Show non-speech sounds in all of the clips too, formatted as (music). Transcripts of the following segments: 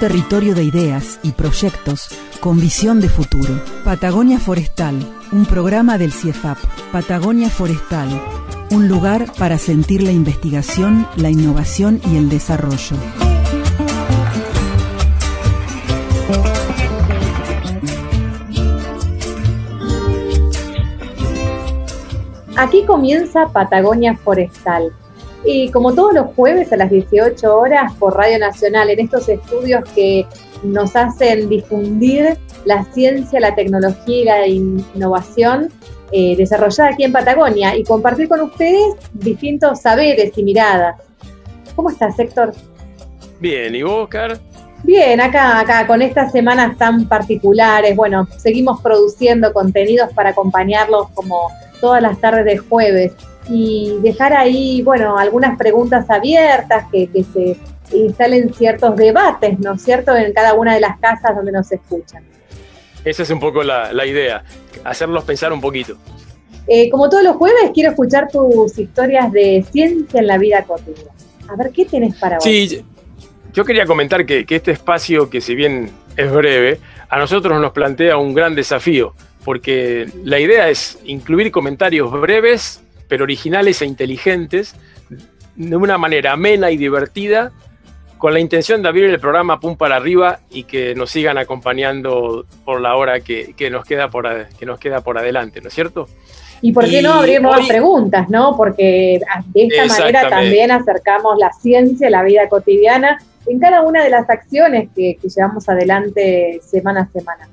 territorio de ideas y proyectos con visión de futuro. Patagonia Forestal, un programa del CIEFAP. Patagonia Forestal, un lugar para sentir la investigación, la innovación y el desarrollo. Aquí comienza Patagonia Forestal. Y como todos los jueves a las 18 horas por Radio Nacional, en estos estudios que nos hacen difundir la ciencia, la tecnología y la innovación eh, desarrollada aquí en Patagonia y compartir con ustedes distintos saberes y miradas. ¿Cómo estás, Héctor? Bien, ¿y vos, Oscar? Bien, acá, acá, con estas semanas tan particulares, bueno, seguimos produciendo contenidos para acompañarlos como todas las tardes de jueves y dejar ahí, bueno, algunas preguntas abiertas, que, que se instalen ciertos debates, ¿no es cierto?, en cada una de las casas donde nos escuchan. Esa es un poco la, la idea, hacerlos pensar un poquito. Eh, como todos los jueves, quiero escuchar tus historias de ciencia en la vida cotidiana. A ver, ¿qué tienes para vos? Sí, yo quería comentar que, que este espacio, que si bien es breve, a nosotros nos plantea un gran desafío, porque la idea es incluir comentarios breves, pero originales e inteligentes, de una manera amena y divertida, con la intención de abrir el programa pum para arriba y que nos sigan acompañando por la hora que, que nos, queda por, que nos queda por adelante, ¿no es cierto? Y por qué no abrir nuevas hoy- preguntas, ¿no? Porque de esta manera también acercamos la ciencia la vida cotidiana en cada una de las acciones que, que llevamos adelante semana a semana.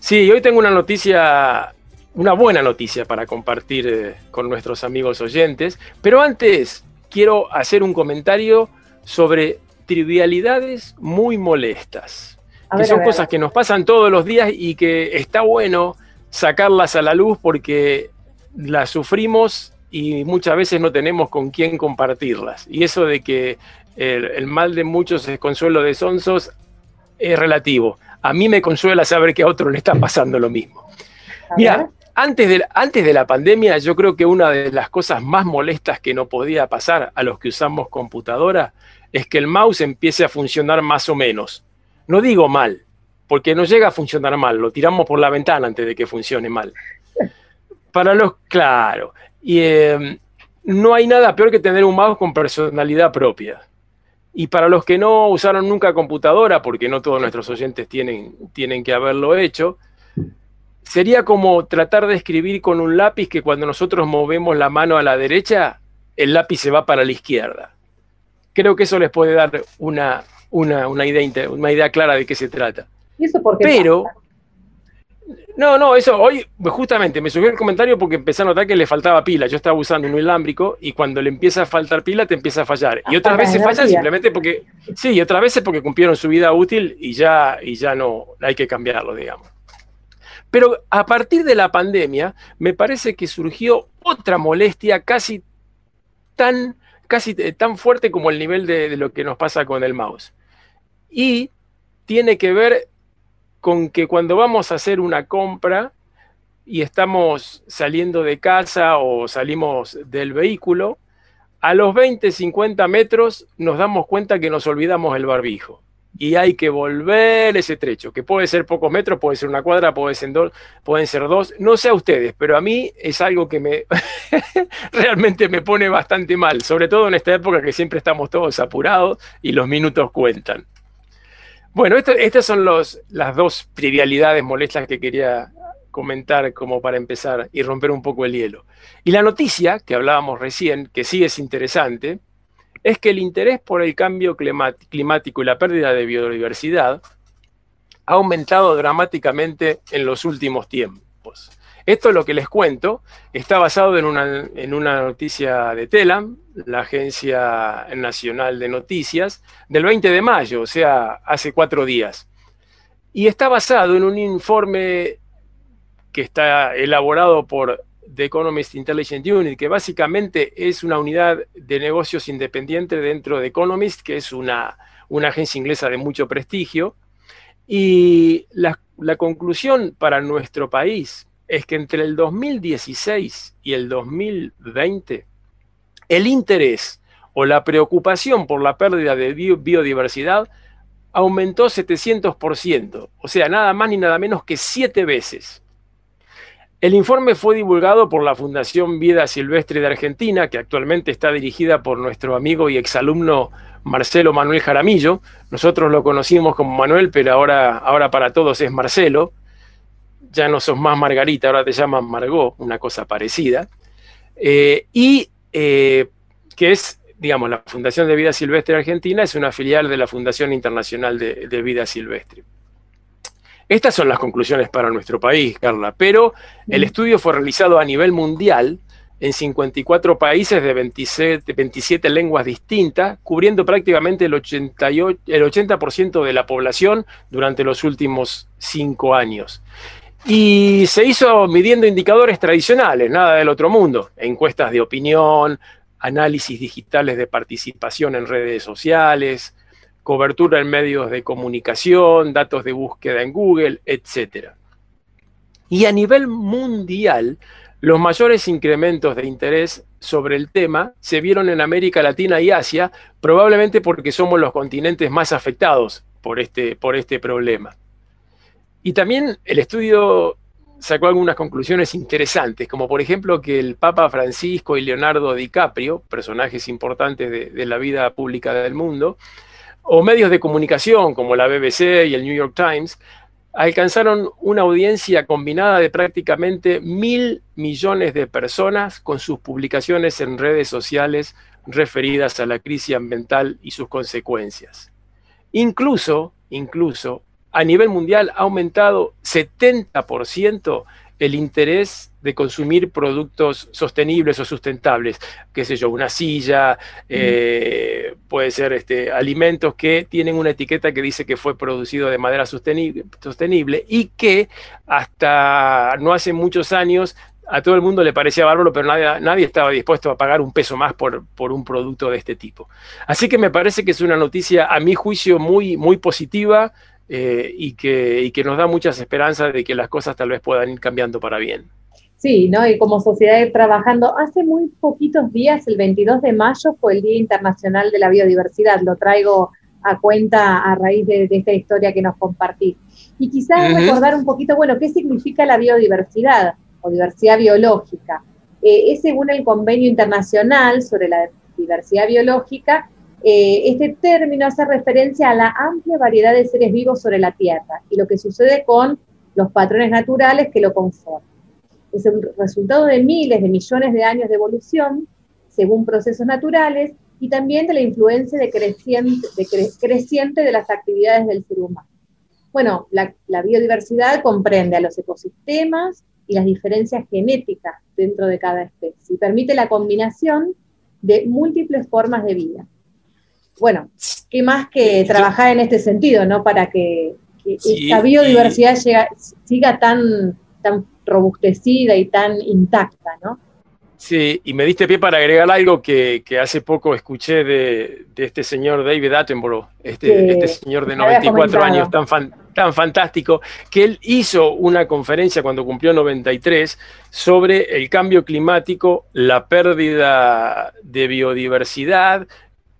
Sí, hoy tengo una noticia, una buena noticia para compartir eh, con nuestros amigos oyentes, pero antes quiero hacer un comentario sobre trivialidades muy molestas, A que ver, son cosas que nos pasan todos los días y que está bueno sacarlas a la luz porque las sufrimos y muchas veces no tenemos con quién compartirlas. Y eso de que el, el mal de muchos es consuelo de sonsos es relativo. A mí me consuela saber que a otro le está pasando lo mismo. Mira. Antes de, antes de la pandemia, yo creo que una de las cosas más molestas que no podía pasar a los que usamos computadora es que el mouse empiece a funcionar más o menos. No digo mal, porque no llega a funcionar mal, lo tiramos por la ventana antes de que funcione mal. Para los, claro, y eh, no hay nada peor que tener un mouse con personalidad propia. Y para los que no usaron nunca computadora, porque no todos nuestros oyentes tienen, tienen que haberlo hecho, sería como tratar de escribir con un lápiz que cuando nosotros movemos la mano a la derecha, el lápiz se va para la izquierda. Creo que eso les puede dar una, una, una idea, una idea clara de qué se trata. ¿Y eso por qué Pero, pasa? no, no, eso hoy justamente me subió el comentario porque empecé a notar que le faltaba pila. Yo estaba usando un inalámbrico y cuando le empieza a faltar pila te empieza a fallar. Y Ah, otras para veces la fallan energía. simplemente porque, sí, y otras veces porque cumplieron su vida útil y ya, y ya no hay que cambiarlo, digamos. Pero a partir de la pandemia, me parece que surgió otra molestia casi tan, casi eh, tan fuerte como el nivel de, de lo que nos pasa con el mouse. Y tiene que ver con que cuando vamos a hacer una compra y estamos saliendo de casa o salimos del vehículo, a los 20, 50 metros nos damos cuenta que nos olvidamos el barbijo. Y hay que volver ese trecho, que puede ser pocos metros, puede ser una cuadra, puede ser dos, pueden ser dos. No sé a ustedes, pero a mí es algo que me (laughs) realmente me pone bastante mal, sobre todo en esta época que siempre estamos todos apurados y los minutos cuentan. Bueno, estas son los, las dos trivialidades molestas que quería comentar como para empezar y romper un poco el hielo. Y la noticia que hablábamos recién, que sí es interesante, es que el interés por el cambio climático y la pérdida de biodiversidad ha aumentado dramáticamente en los últimos tiempos. Esto es lo que les cuento. Está basado en una, en una noticia de Telam, la Agencia Nacional de Noticias, del 20 de mayo, o sea, hace cuatro días. Y está basado en un informe que está elaborado por The Economist Intelligence Unit, que básicamente es una unidad de negocios independiente dentro de Economist, que es una, una agencia inglesa de mucho prestigio. Y la, la conclusión para nuestro país es que entre el 2016 y el 2020, el interés o la preocupación por la pérdida de biodiversidad aumentó 700%, o sea, nada más ni nada menos que siete veces. El informe fue divulgado por la Fundación Vida Silvestre de Argentina, que actualmente está dirigida por nuestro amigo y exalumno Marcelo Manuel Jaramillo. Nosotros lo conocimos como Manuel, pero ahora, ahora para todos es Marcelo. Ya no sos más Margarita, ahora te llaman Margot, una cosa parecida. Eh, y eh, que es digamos, la Fundación de Vida Silvestre Argentina es una filial de la Fundación Internacional de, Vida Silvestre. Estas son las conclusiones para nuestro país, Carla, pero el estudio fue realizado a nivel mundial en 54 países de 27, 27 lenguas distintas, cubriendo prácticamente el, 88, el 80% de la población durante los últimos cinco años. Y se hizo midiendo indicadores tradicionales, nada del otro mundo, encuestas de opinión, análisis digitales de participación en redes sociales, cobertura en medios de comunicación, datos de búsqueda en Google, etc. Y a nivel mundial, los mayores incrementos de interés sobre el tema se vieron en América Latina y Asia, probablemente porque somos los continentes más afectados por este, por este problema. Y también el estudio sacó algunas conclusiones interesantes, como por ejemplo que el Papa Francisco y Leonardo DiCaprio, personajes importantes de, la vida pública del mundo, o medios de comunicación como la BBC y el New York Times, alcanzaron una audiencia combinada de prácticamente mil millones de personas con sus publicaciones en redes sociales referidas a la crisis ambiental y sus consecuencias. Incluso, incluso, a nivel mundial ha aumentado 70% el interés de consumir productos sostenibles o sustentables, qué sé yo, una silla, eh, puede ser este, alimentos que tienen una etiqueta que dice que fue producido de manera sostenible, sostenible y que hasta no hace muchos años a todo el mundo le parecía bárbaro, pero nadie, nadie, estaba dispuesto a pagar un peso más por, por, un producto de este tipo. Así que me parece que es una noticia, a mi juicio, muy, muy positiva, eh, y, que, que nos da muchas esperanzas de que las cosas tal vez puedan ir cambiando para bien. Sí, ¿no? Y como sociedad trabajando, hace muy poquitos días, el 22 de mayo, fue el Día Internacional de la Biodiversidad. Lo traigo a cuenta a raíz de, esta historia que nos compartí. Y quizás recordar un poquito, bueno, ¿qué significa la biodiversidad o diversidad biológica? Eh, es según el Convenio Internacional sobre la Diversidad Biológica, eh, este término hace referencia a la amplia variedad de seres vivos sobre la Tierra y lo que sucede con los patrones naturales que lo conforman. Es el resultado de miles de millones de años de evolución según procesos naturales y también de la influencia creciente, de creciente de las actividades del ser humano. Bueno, la, la biodiversidad comprende a los ecosistemas y las diferencias genéticas dentro de cada especie y permite la combinación de múltiples formas de vida bueno, qué más que trabajar en este sentido, ¿no? Para que, esta biodiversidad siga tan, tan robustecida y tan intacta, ¿no? Sí, y me diste pie para agregar algo que, hace poco escuché de, este señor David Attenborough, este, este señor de 94 años tan, tan fantástico, que él hizo una conferencia cuando cumplió 93 sobre el cambio climático, la pérdida de biodiversidad,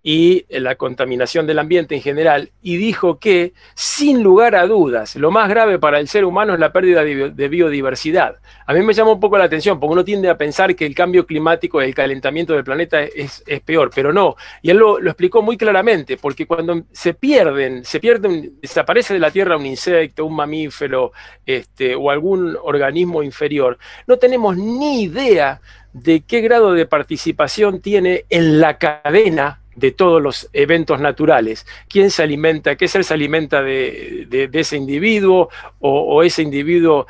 y la contaminación del ambiente en general, y dijo que, sin lugar a dudas, lo más grave para el ser humano es la pérdida de biodiversidad. A mí me llama un poco la atención, porque uno tiende a pensar que el cambio climático, el calentamiento del planeta es, peor, pero no. Y él lo, explicó muy claramente, porque cuando se pierden, se pierden, desaparece de la Tierra un insecto, un mamífero este, o algún organismo inferior, no tenemos ni idea de qué grado de participación tiene en la cadena de todos los eventos naturales. ¿Quién se alimenta? ¿Qué ser se alimenta de, ese individuo? O, ese individuo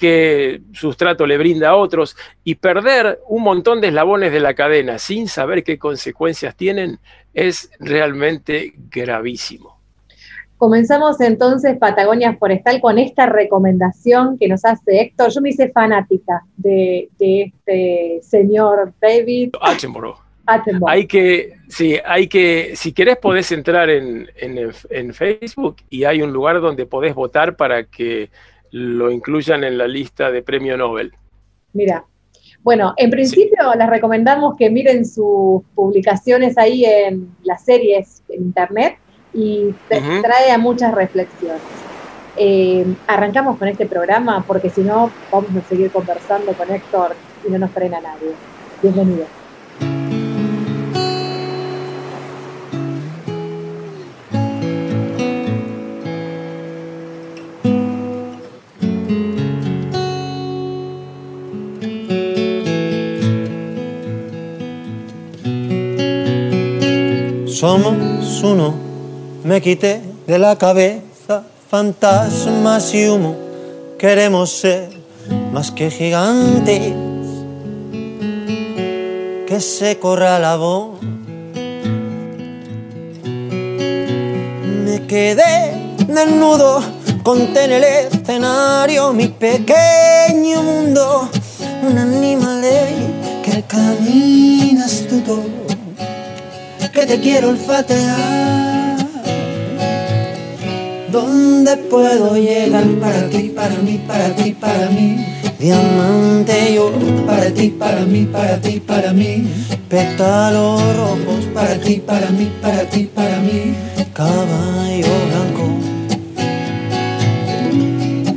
qué sustrato le brinda a otros y perder un montón de eslabones de la cadena sin saber qué consecuencias tienen es realmente gravísimo. Comenzamos entonces Patagonia Forestal con esta recomendación que nos hace Héctor. Yo me hice fanática de, este señor David Attenborough. Hay que, sí, hay que, si querés podés entrar en, en, Facebook y hay un lugar donde podés votar para que lo incluyan en la lista de premio Nobel. Mira, bueno, en principio les recomendamos que miren sus publicaciones ahí en las series en internet y trae a muchas reflexiones. Eh, arrancamos con este programa porque si no vamos a seguir conversando con Héctor y no nos frena nadie. Bienvenido. Somos uno, me quité de la cabeza fantasmas y humo. Queremos ser más que gigantes, que se corra la voz. Me quedé desnudo, conté en el escenario mi pequeño mundo, un animal que caminas tú todo que te quiero olfatear. ¿Dónde puedo llegar para ti, para mí, para ti, para mí? Diamante yo, para ti, para mí, para ti, para mí. Pétalos rojos, para ti, para mí, para ti, para mí. Caballo blanco.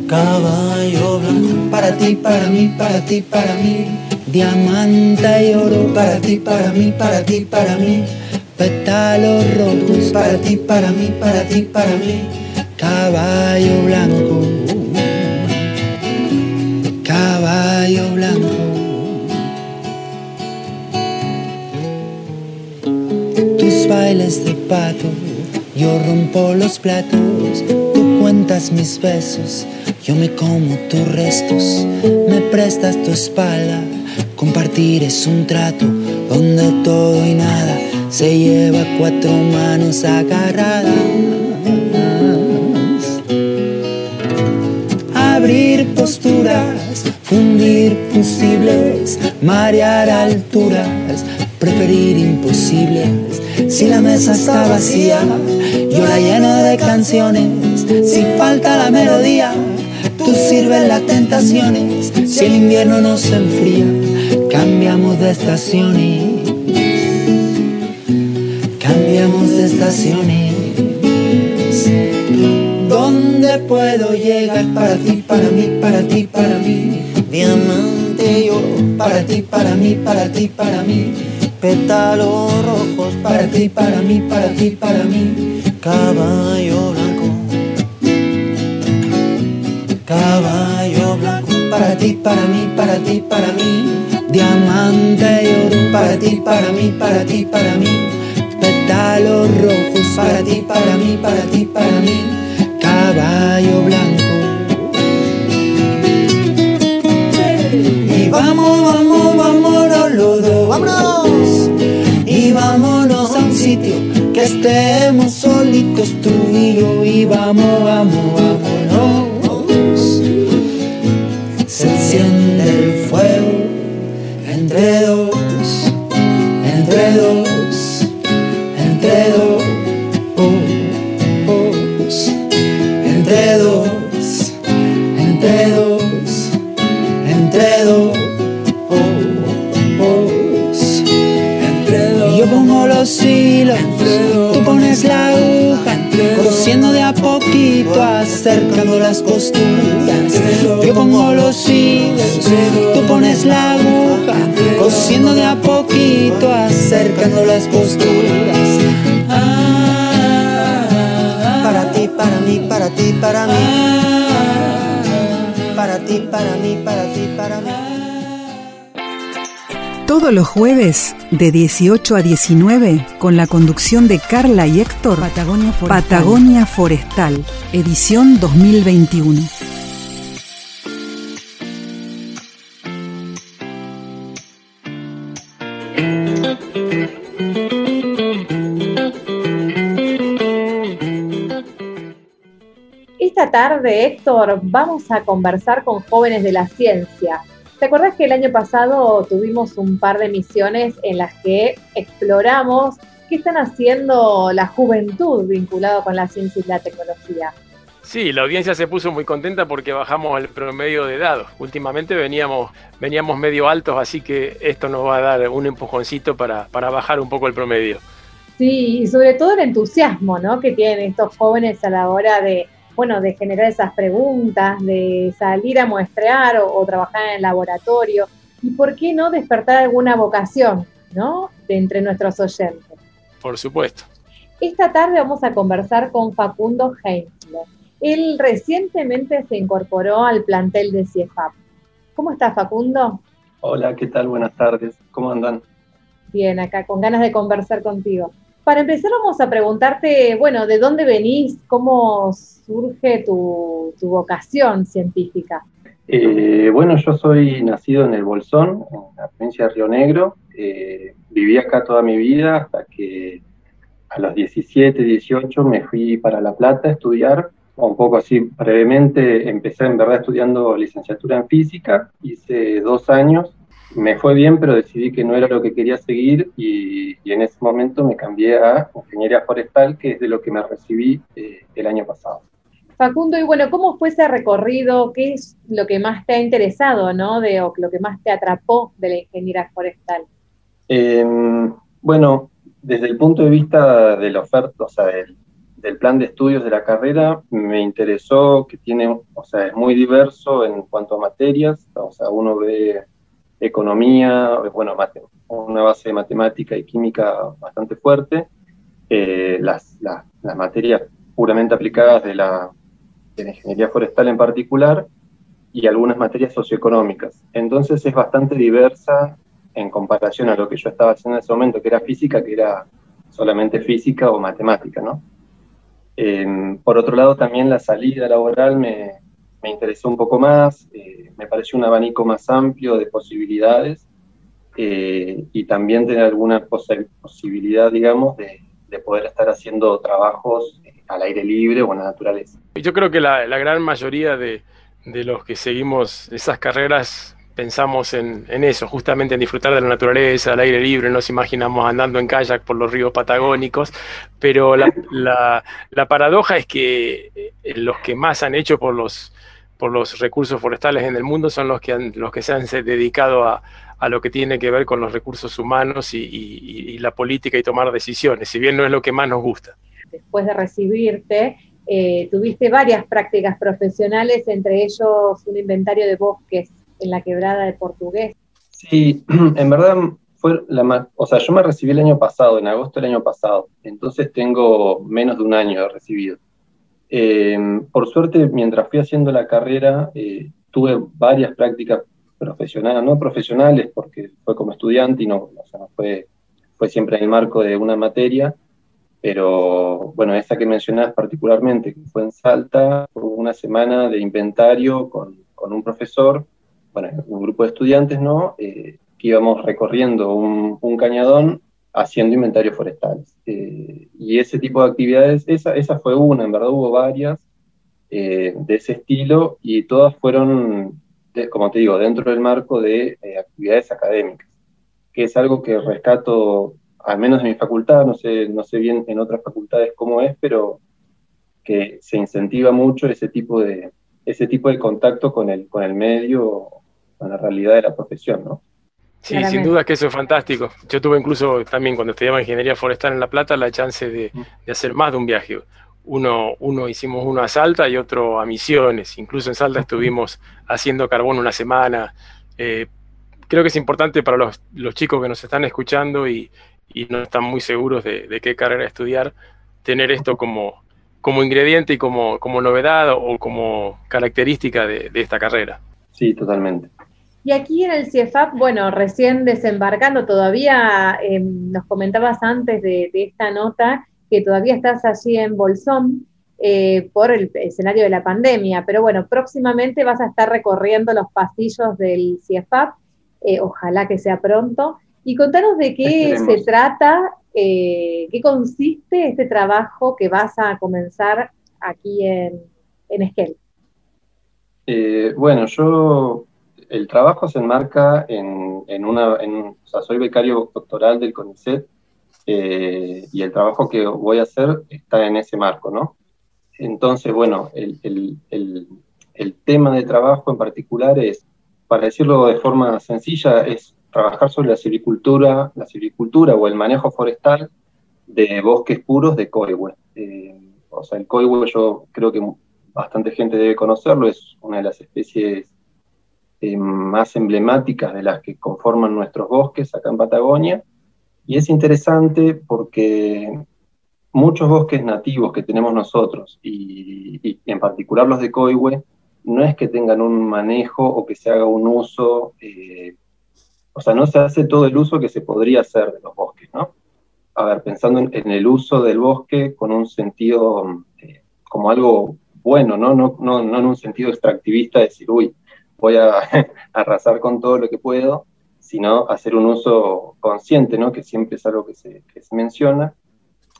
Caballo blanco, para ti, para mí, para ti, para mí. Diamante y oro, para ti, para mí, para ti, para mí pétalos rojos para ti, para mí, para ti, para mí, caballo blanco, caballo blanco. Tus bailes de pato, yo rompo los platos, tú cuentas mis besos, yo me como tus restos, me prestas tu espalda, compartir es un trato donde todo y nada se lleva cuatro manos agarradas. Abrir posturas, fundir posibles, marear alturas, preferir imposibles. Si la mesa está vacía, yo la lleno de canciones. Si falta la melodía, tú sirves las tentaciones. Si el invierno nos enfría, cambiamos de estaciones cambiamos de estaciones. ¿Dónde puedo llegar para ti, para mí, para ti, para mí? Diamante y oro, para ti, para mí, para ti, para mí. Pétalos rojos, para ti, para mí, para ti, para mí. Caballo blanco. Caballo blanco, para ti, para mí, para ti, para mí. Diamante y oro, para ti, para mí, para ti, para mí pétalos rojos para ti, para mí, para ti, para mí, caballo blanco. Y vamos, vamos, vámonos los dos, vámonos. Y vámonos a un sitio que estemos solitos tú y yo. Y vamos, vamos, entre dos, entre dos. tú pones la aguja, cosiendo de a poquito, acercando las costuras. Yo pongo los hilos, tú pones la aguja, cosiendo de a poquito, acercando las costuras. Para ti, para mí, para ti, para mí. Para ti, para mí, para ti, para mí. Todos los jueves de 18 a 19 con la conducción de Carla y Héctor Patagonia Forestal, Patagonia Forestal edición 2021. Tarde, Héctor, vamos a conversar con jóvenes de la ciencia. ¿Te acuerdas que el año pasado tuvimos un par de misiones en las que exploramos qué están haciendo la juventud vinculada con la ciencia y la tecnología? Sí, la audiencia se puso muy contenta porque bajamos el promedio de dados. Últimamente veníamos, veníamos medio altos, así que esto nos va a dar un empujoncito para, para bajar un poco el promedio. Sí, y sobre todo el entusiasmo ¿no? que tienen estos jóvenes a la hora de, bueno, de generar esas preguntas, de salir a muestrear o, trabajar en el laboratorio. Y por qué no despertar alguna vocación, ¿no? De entre nuestros oyentes. Por supuesto. Esta tarde vamos a conversar con Facundo Heinzler. Él recientemente se incorporó al plantel de CIEFAP. ¿Cómo estás, Facundo? Hola, ¿qué tal? Buenas tardes. ¿Cómo andan? Bien, acá con ganas de conversar contigo. Para empezar vamos a preguntarte, bueno, ¿de dónde venís? ¿Cómo surge tu, vocación científica? Eh, bueno, yo soy nacido en el Bolsón, en la provincia de Río Negro. Eh, viví acá toda mi vida hasta que a los 17, 18 me fui para La Plata a estudiar. Un poco así brevemente, empecé en verdad estudiando licenciatura en física, hice dos años me fue bien, pero decidí que no era lo que quería seguir y, en ese momento me cambié a ingeniería forestal, que es de lo que me recibí eh, el año pasado. Facundo, y bueno, ¿cómo fue ese recorrido? ¿Qué es lo que más te ha interesado, no? De, o lo que más te atrapó de la ingeniería forestal? Em, bueno, desde el punto de vista de la oferta, o sea, del, del, plan de estudios de la carrera, me interesó que tiene, o sea, es muy diverso en cuanto a materias, o sea, uno ve economía, bueno, una base de matemática y química bastante fuerte, eh, las, materias puramente aplicadas de la, ingeniería forestal en particular y algunas materias socioeconómicas. Entonces es bastante diversa en comparación a lo que yo estaba haciendo en ese momento, que era física, que era solamente física o matemática, ¿no? Em, por otro lado, también la salida laboral me, me interesó un poco más, eh, me pareció un abanico más amplio de posibilidades eh, y también tener alguna posibilidad, digamos, de, poder estar haciendo trabajos eh, al aire libre o en la naturaleza. Yo creo que la, gran mayoría de, los que seguimos esas carreras pensamos en, eso, justamente en disfrutar de la naturaleza, al aire libre, nos imaginamos andando en kayak por los ríos patagónicos, pero la, la paradoja es que los que más han hecho por los por los recursos forestales en el mundo son los que, los que se han dedicado a, lo que tiene que ver con los recursos humanos y, la política y tomar decisiones, si bien no es lo que más nos gusta. Después de recibirte, eh, tuviste varias prácticas profesionales, entre ellos un inventario de bosques en la quebrada de Portugués. Sí, (clears throat) en verdad fue la más, o sea, yo me recibí el año pasado, en agosto del año pasado, entonces tengo menos de un año recibido. Em, por suerte, mientras fui haciendo la carrera, eh, tuve varias prácticas profesionales, no profesionales, porque fue como estudiante y no, fue, fue siempre en el marco de una materia, pero bueno, esa que mencionás particularmente, que fue en Salta, fue una semana de inventario con, un profesor, bueno, un grupo de estudiantes, ¿no? Eh, que íbamos recorriendo un, un cañadón haciendo inventarios forestales. Eh, y ese tipo de actividades, esa, esa fue una, en verdad hubo varias eh, de ese estilo y todas fueron, como te digo, dentro del marco de eh, actividades académicas, que es algo que rescato, al menos en mi facultad, no sé, no sé bien en otras facultades cómo es, pero que se incentiva mucho ese tipo de, ese tipo de contacto con el, con el medio, con la realidad de la profesión, ¿no? Sí, sin duda que eso es fantástico. Yo tuve incluso también cuando estudiaba ingeniería forestal en La Plata la chance de, hacer más de un viaje. Uno, uno hicimos uno a Salta y otro a Misiones. Incluso en Salta estuvimos haciendo carbón una semana. Eh, creo que es importante para los, chicos que nos están escuchando y, no están muy seguros de, qué carrera estudiar, tener esto como, como ingrediente y como, como novedad o como característica de esta carrera. Sí, totalmente. Y aquí en el CIEFAP, bueno, recién desembarcando, todavía em, nos comentabas antes de, esta nota que todavía estás allí en Bolsón eh, por el escenario de la pandemia, pero bueno, próximamente vas a estar recorriendo los pasillos del CIEFAP, eh, ojalá que sea pronto, y contanos de qué se trata, eh, qué consiste este trabajo que vas a comenzar aquí en, en Esquel? Bueno, yo, el trabajo se enmarca en, una, o sea, soy becario doctoral del CONICET eh, y el trabajo que voy a hacer está en ese marco, ¿no? Entonces, bueno, el, tema de trabajo en particular es, para decirlo de forma sencilla, es trabajar sobre la silvicultura, la silvicultura o el manejo forestal de bosques puros de coihue. Eh, o sea, el coihue yo creo que bastante gente debe conocerlo, es una de las especies eh, más emblemáticas de las que conforman nuestros bosques acá en Patagonia. Y es interesante porque muchos bosques nativos que tenemos nosotros, y, en particular los de coihue, no es que tengan un manejo o que se haga un uso eh, o sea, no se hace todo el uso que se podría hacer de los bosques, ¿no? A ver, pensando en, el uso del bosque con un sentido eh, como algo bueno, ¿no? No, ¿no? en un sentido extractivista de decir, uy, voy a (laughs) arrasar con todo lo que puedo, sino hacer un uso consciente, ¿no? Que siempre es algo que se, menciona.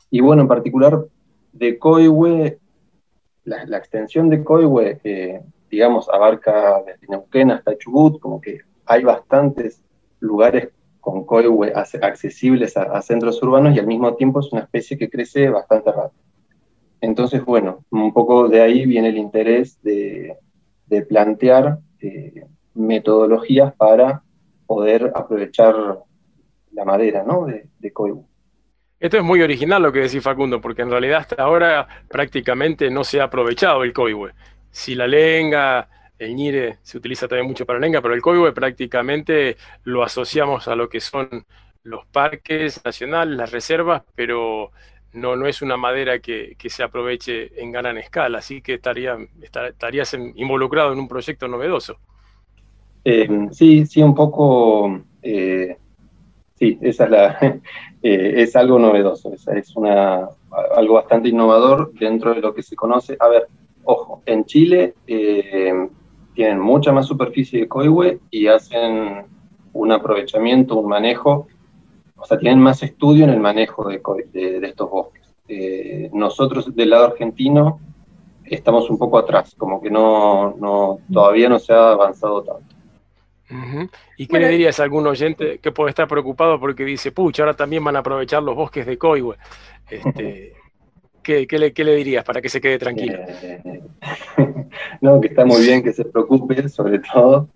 Y bueno, en particular de Coihue, la, extensión de Coihue, digamos, abarca desde Neuquén hasta Chubut, como que hay bastantes lugares con coihue accesibles a, centros urbanos y al mismo tiempo es una especie que crece bastante rápido. Entonces, bueno, un poco de ahí viene el interés de, plantear eh, metodologías para poder aprovechar la madera ¿no? de, de Esto es muy original lo que decís Facundo, porque en realidad hasta ahora prácticamente no se ha aprovechado el coihue. Si la lenga, el ñire se utiliza también mucho para lenga, pero el coihue prácticamente lo asociamos a lo que son los parques nacionales, las reservas, pero no, no es una madera que, se aproveche en gran escala, así que estaría, estarías involucrado en un proyecto novedoso. Eh, sí, sí, un poco, eh, sí, esa es la, (laughs) eh, es algo novedoso, es, es una, algo bastante innovador dentro de lo que se conoce. A ver, ojo, en Chile tienen mucha más superficie de coihue y hacen un aprovechamiento, un manejo, o sea, tienen más estudio en el manejo de, estos bosques. Eh, nosotros del lado argentino estamos un poco atrás, como que no, no todavía no se ha avanzado tanto. ¿Y qué le dirías a algún oyente que puede estar preocupado porque dice, pucha, ahora también van a aprovechar los bosques de coihue? Este, ¿Qué, le, dirías para que se quede tranquilo? Eh, (laughs) no, que está muy bien que se preocupe, sobre todo.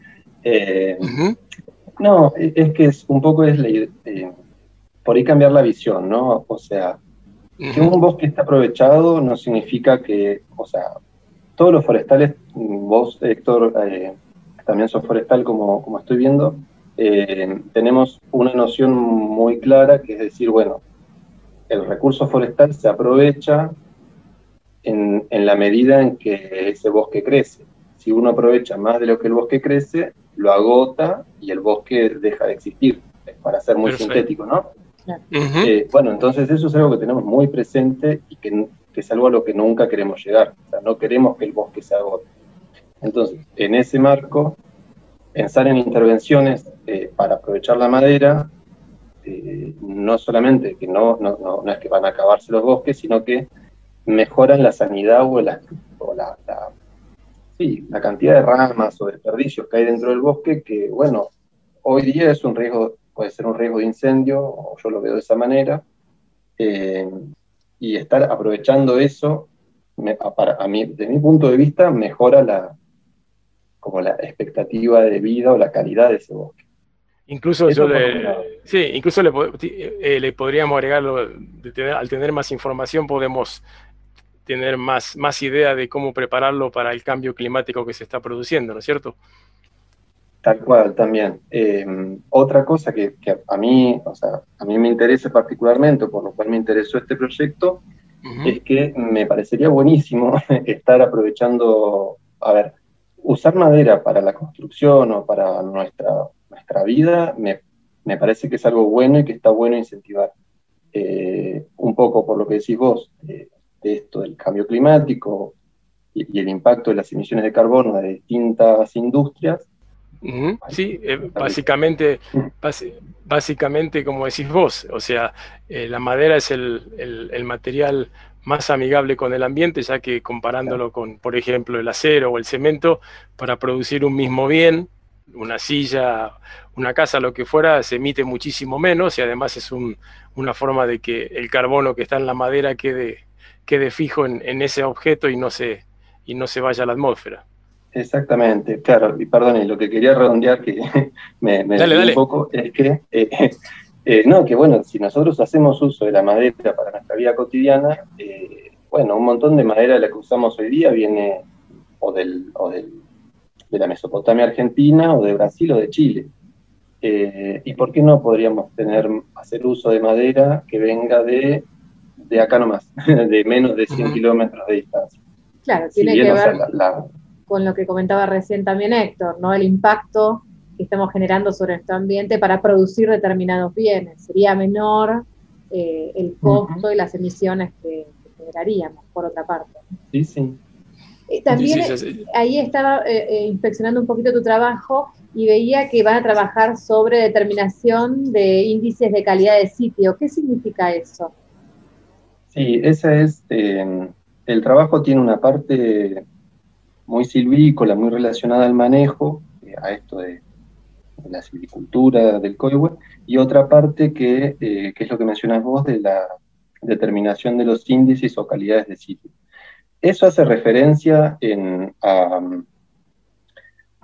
Eh, no, es que es, un poco es eh, por ahí cambiar la visión, ¿no? O sea, que un bosque está aprovechado no significa que, o sea, todos los forestales, vos, Héctor, también sos forestal como, como estoy viendo, tenemos una noción muy clara que es decir, bueno, el recurso forestal se aprovecha en, la medida en que ese bosque crece. Si uno aprovecha más de lo que el bosque crece, lo agota y el bosque deja de existir, para ser muy sintético, ¿no? Eh, bueno, entonces eso es algo que tenemos muy presente y que, es algo a lo que nunca queremos llegar. O sea, no queremos que el bosque se agote. Entonces, en ese marco, pensar en intervenciones eh, para aprovechar la madera eh, no solamente que no, no, no, es que van a acabarse los bosques, sino que mejoran la sanidad o la, la, sí, la cantidad de ramas o desperdicios que hay dentro del bosque, que bueno, hoy día es un riesgo, puede ser un riesgo de incendio, o yo lo veo de esa manera, eh, y estar aprovechando eso, para, a mí, desde mi punto de vista, mejora la, como la expectativa de vida o la calidad de ese bosque. Incluso yo le, sí, incluso le, eh, le podríamos agregar, al tener más información podemos tener más, más idea de cómo prepararlo para el cambio climático que se está produciendo, ¿no es cierto? Tal cual, también. Em, otra cosa que, a mí, o sea, a mí me interesa particularmente, por lo cual me interesó este proyecto, es que me parecería buenísimo (laughs) estar aprovechando, a ver, usar madera para la construcción o para nuestra nuestra vida, me, parece que es algo bueno y que está bueno incentivar. Eh, un poco por lo que decís vos, de esto del cambio climático y, el impacto de las emisiones de carbono de distintas industrias. Sí, eh, básicamente, básicamente como decís vos, o sea, eh, la madera es el, material más amigable con el ambiente, ya que comparándolo con, por ejemplo, el acero o el cemento, para producir un mismo bien, una silla, una casa, lo que fuera, se emite muchísimo menos y además es una forma de que el carbono que está en la madera quede, quede fijo en, ese objeto y no, se, y no se vaya a la atmósfera. Exactamente, claro, y perdón, lo que quería redondear, que (laughs) me, me un poco, es que, eh, eh, no, que bueno, si nosotros hacemos uso de la madera para nuestra vida cotidiana, eh, bueno, un montón de madera de la que usamos hoy día viene o, del, o del, de la Mesopotamia argentina, o de Brasil, o de Chile. ¿Y por qué no podríamos tener, hacer uso de madera que venga de, de acá nomás, (laughs) de menos de 100 kilómetros de distancia? Claro, tiene que ver con lo que comentaba recién también Héctor, ¿no? El impacto que estamos generando sobre nuestro ambiente para producir determinados bienes. Sería menor eh, el costo y las emisiones que, generaríamos, por otra parte. Sí, sí. Eh, también ahí estaba eh, inspeccionando un poquito tu trabajo y veía que van a trabajar sobre determinación de índices de calidad de sitio. ¿Qué significa eso? Sí, ese es, el trabajo tiene una parte muy silvícola, muy relacionada al manejo, eh, a esto de, la silvicultura del coihue, y otra parte que, eh, es lo que mencionas vos de la determinación de los índices o calidades de sitio. Eso hace referencia en, a,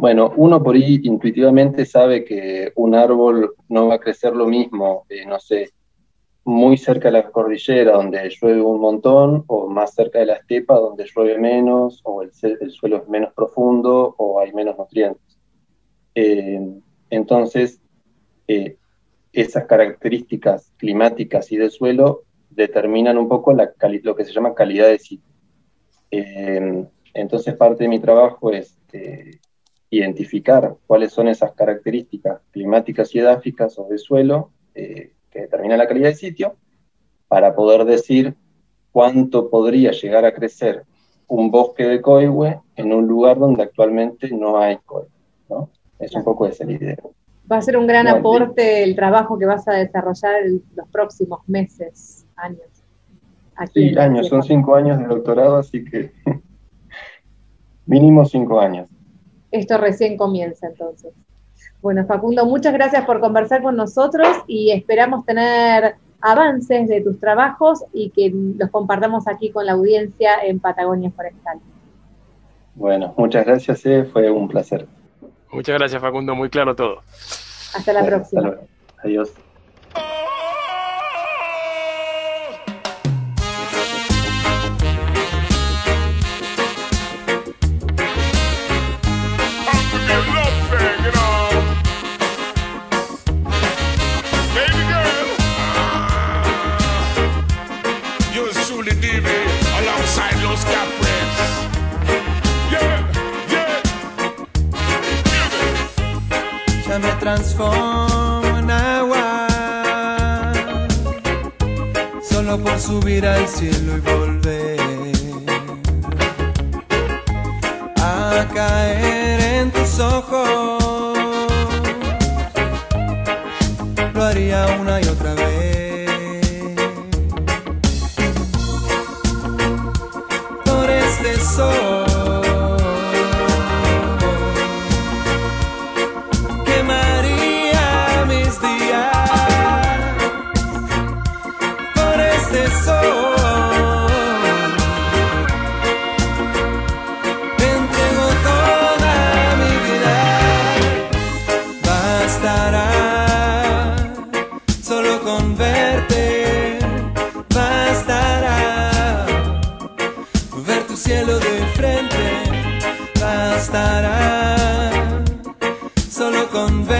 bueno, uno por ahí intuitivamente sabe que un árbol no va a crecer lo mismo, eh, no sé, muy cerca de la cordillera donde llueve un montón, o más cerca de la estepa donde llueve menos, o el, suelo es menos profundo, o hay menos nutrientes. Eh, entonces, eh, esas características climáticas y de suelo determinan un poco lo que se llama calidad de sitio. Eh, entonces, parte de mi trabajo es identificar cuáles son esas características climáticas y edáficas o de suelo que determina la calidad del sitio, para poder decir cuánto podría llegar a crecer un bosque de coihue en un lugar donde actualmente no hay coihue. Es un poco esa la idea. Va a ser un gran aporte el trabajo que vas a desarrollar en los próximos meses, años. sí, años, son cinco años de doctorado, así que (laughs) mínimo cinco años. Esto recién comienza entonces. Bueno, Facundo, muchas gracias por conversar con nosotros y esperamos tener avances de tus trabajos y que los compartamos aquí con la audiencia en Patagonia Forestal. Bueno, muchas gracias, eh, fue un placer. Muchas gracias, Facundo, muy claro todo. Hasta la próxima. Adiós. Subir al cielo y vi en tus tierras. Fuimos para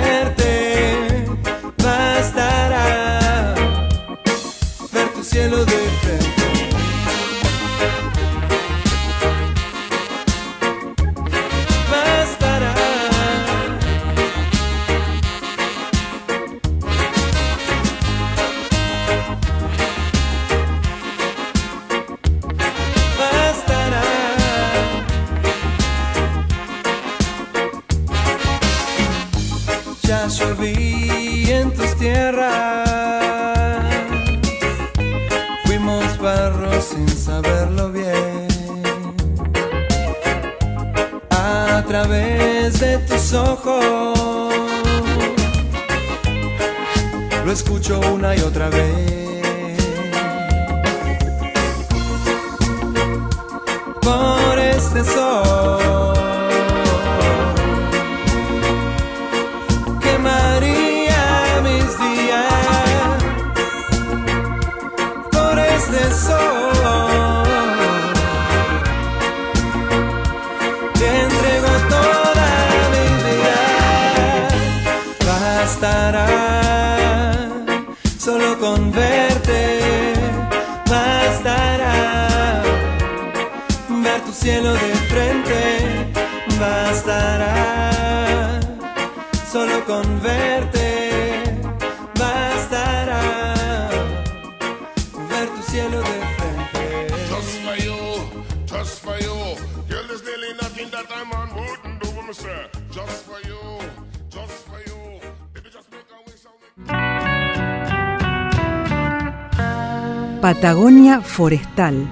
Patagonia Forestal.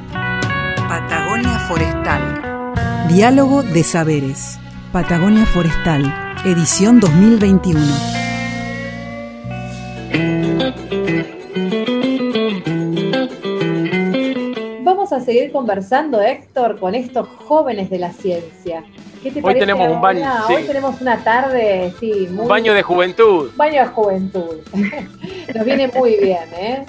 Patagonia Forestal. Diálogo de Saberes. Patagonia Forestal. Edición 2021. Vamos a seguir conversando, Héctor, con estos jóvenes de la ciencia. ¿Qué te Hoy parece tenemos un baño, sí. Hoy tenemos una tarde, sí, muy... Un baño de juventud. Baño de juventud. (laughs) Nos viene muy bien, ¿eh?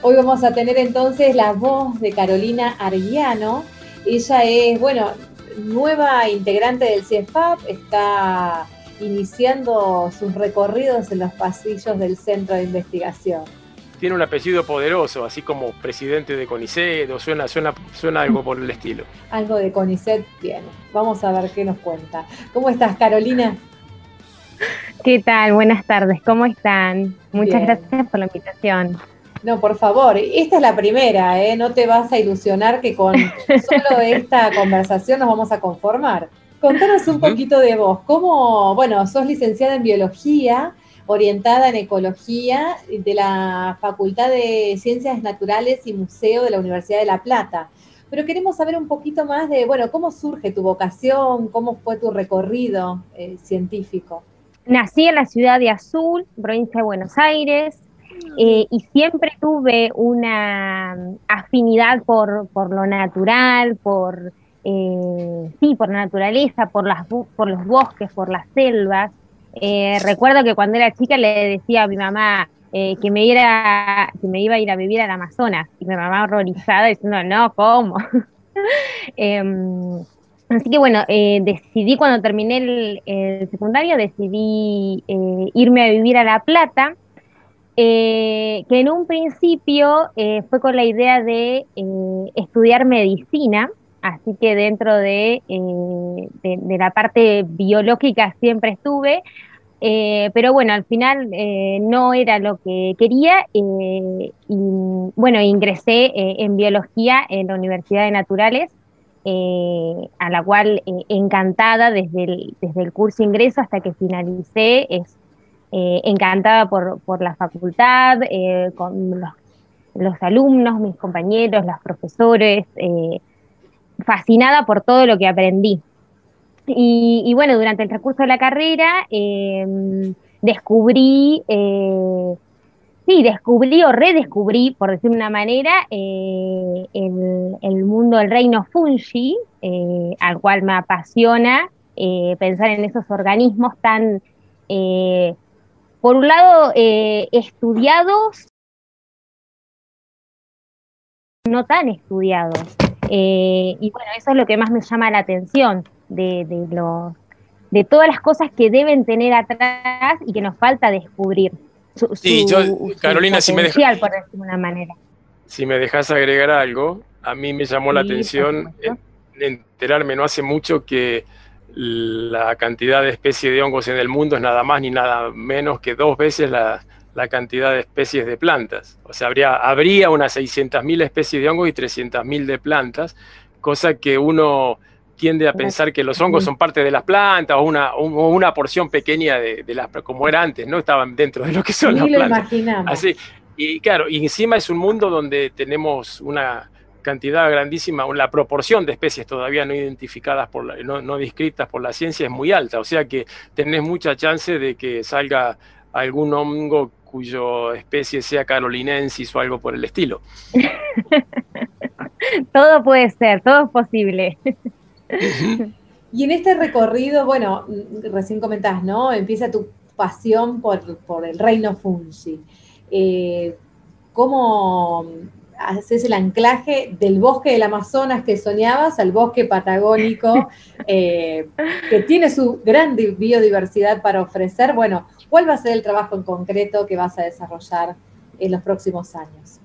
Hoy vamos a tener entonces la voz de Carolina Arguiano. Ella es, bueno, nueva integrante del CIEFAP, está iniciando sus recorridos en los pasillos del centro de investigación. Tiene un apellido poderoso, así como presidente de CONICET, o suena, suena, suena algo por el estilo. Algo de CONICET tiene. Vamos a ver qué nos cuenta. ¿Cómo estás, Carolina? ¿Qué tal? Buenas tardes, ¿cómo están? Muchas Bien. gracias por la invitación. No, por favor, esta es la primera, ¿eh? No te vas a ilusionar que con (laughs) solo esta conversación nos vamos a conformar. Contanos un poquito de vos. ¿Cómo, bueno, sos licenciada en biología, orientada en ecología de la Facultad de Ciencias Naturales y Museo de la Universidad de La Plata? Pero queremos saber un poquito más de, bueno, cómo surge tu vocación, cómo fue tu recorrido eh, científico. Nací en la ciudad de Azul, provincia de Buenos Aires, eh, y siempre tuve una mm, afinidad por, por lo natural, por, eh, sí, por la naturaleza, por, las, por los bosques, por las selvas. Eh, recuerdo que cuando era chica le decía a mi mamá eh, que, me iba, que me iba a ir a vivir al Amazonas, y mi mamá horrorizada diciendo, no, ¿cómo? (laughs) Em, Así que bueno, eh, decidí cuando terminé el, el secundario, decidí eh, irme a vivir a La Plata, eh, que en un principio eh, fue con la idea de eh, estudiar medicina, así que dentro de, la parte biológica siempre estuve, pero bueno, al final no era lo que quería y bueno, ingresé en biología en la Universidad de Naturales a la cual encantada desde el, desde el curso ingreso hasta que finalicé, es eh, encantada por, por la facultad, eh, con los, los alumnos, mis compañeros, los profesores, eh, fascinada por todo lo que aprendí. Y, bueno, durante el transcurso de la carrera eh, descubrí Sí, descubrí o redescubrí, por decir de una manera, el, el mundo del reino fungi, al cual me apasiona pensar en esos organismos tan, por un lado, eh, estudiados, no tan estudiados. Eh, y bueno, eso es lo que más me llama la atención de, de, los, de todas las cosas que deben tener atrás y que nos falta descubrir. Su, Sí, su- yo, su Carolina, si me deja- potencial, por decir de una manera. Si me dejas agregar algo, a mí me llamó la atención en- enterarme no hace mucho que la cantidad de especies de hongos en el mundo es nada más ni nada menos que dos veces la, la cantidad de especies de plantas. O sea, habría, habría unas 600.000 especies de hongos y 300.000 de plantas, cosa que uno tiende a pensar que los hongos son parte de las plantas o una, o una porción pequeña de, de las, como era antes, ¿no? Estaban dentro de lo que son Ni las lo plantas. imaginamos. Así, y claro, y encima es un mundo donde tenemos una cantidad grandísima, la proporción de especies todavía no identificadas, por la- no, no descritas por la ciencia es muy alta, o sea que tenés mucha chance de que salga algún hongo cuyo especie sea carolinensis o algo por el estilo. (laughs) Todo puede ser, todo es posible. (laughs) Y en este recorrido, bueno, mm, recién comentás, ¿no? Empieza tu pasión por, por el reino Fungi. Eh, ¿Cómo haces el anclaje del bosque del Amazonas que soñabas al bosque patagónico, (laughs) eh, que tiene su gran di- biodiversidad para ofrecer? Bueno, ¿cuál va a ser el trabajo en concreto que vas a desarrollar en los próximos años?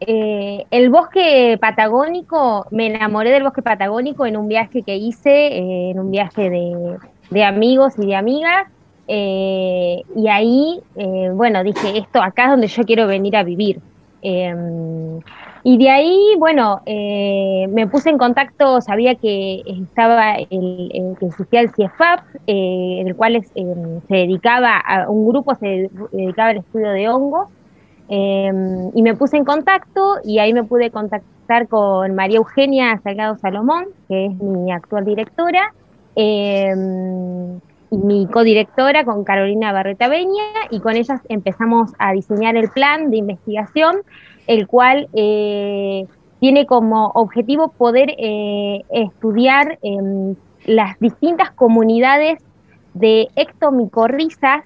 Eh, el bosque patagónico, me enamoré del bosque patagónico en un viaje que hice, eh, en un viaje de, de amigos y de amigas, y ahí, bueno, dije, esto acá es donde yo quiero venir a vivir. Eh, y de ahí, bueno, eh, me puse en contacto, sabía que estaba el, que existía el CIEFAP, eh, el cual eh, se dedicaba a un grupo se dedicaba al estudio de hongos. Eh, y me puse en contacto y ahí me pude contactar con María Eugenia Salgado Salomón, que es mi actual directora, y mi codirectora con Carolina Barreta Beña, y con ellas empezamos a diseñar el plan de investigación, el cual eh, tiene como objetivo poder eh, estudiar em, las distintas comunidades de ectomicorrizas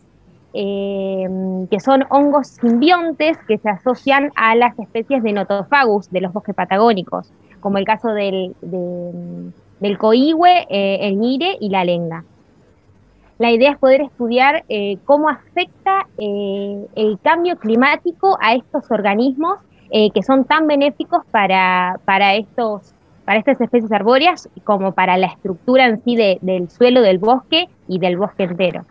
eh, que son hongos simbiontes que se asocian a las especies de Notophagus de los bosques patagónicos, como el caso del, de- del coihue, eh, el ñire y la lenga. La idea es poder estudiar eh, cómo afecta eh, el cambio climático a estos organismos eh, que son tan benéficos para, para, estos, para estas especies arbóreas como para la estructura en sí de- del suelo del bosque y del bosque entero.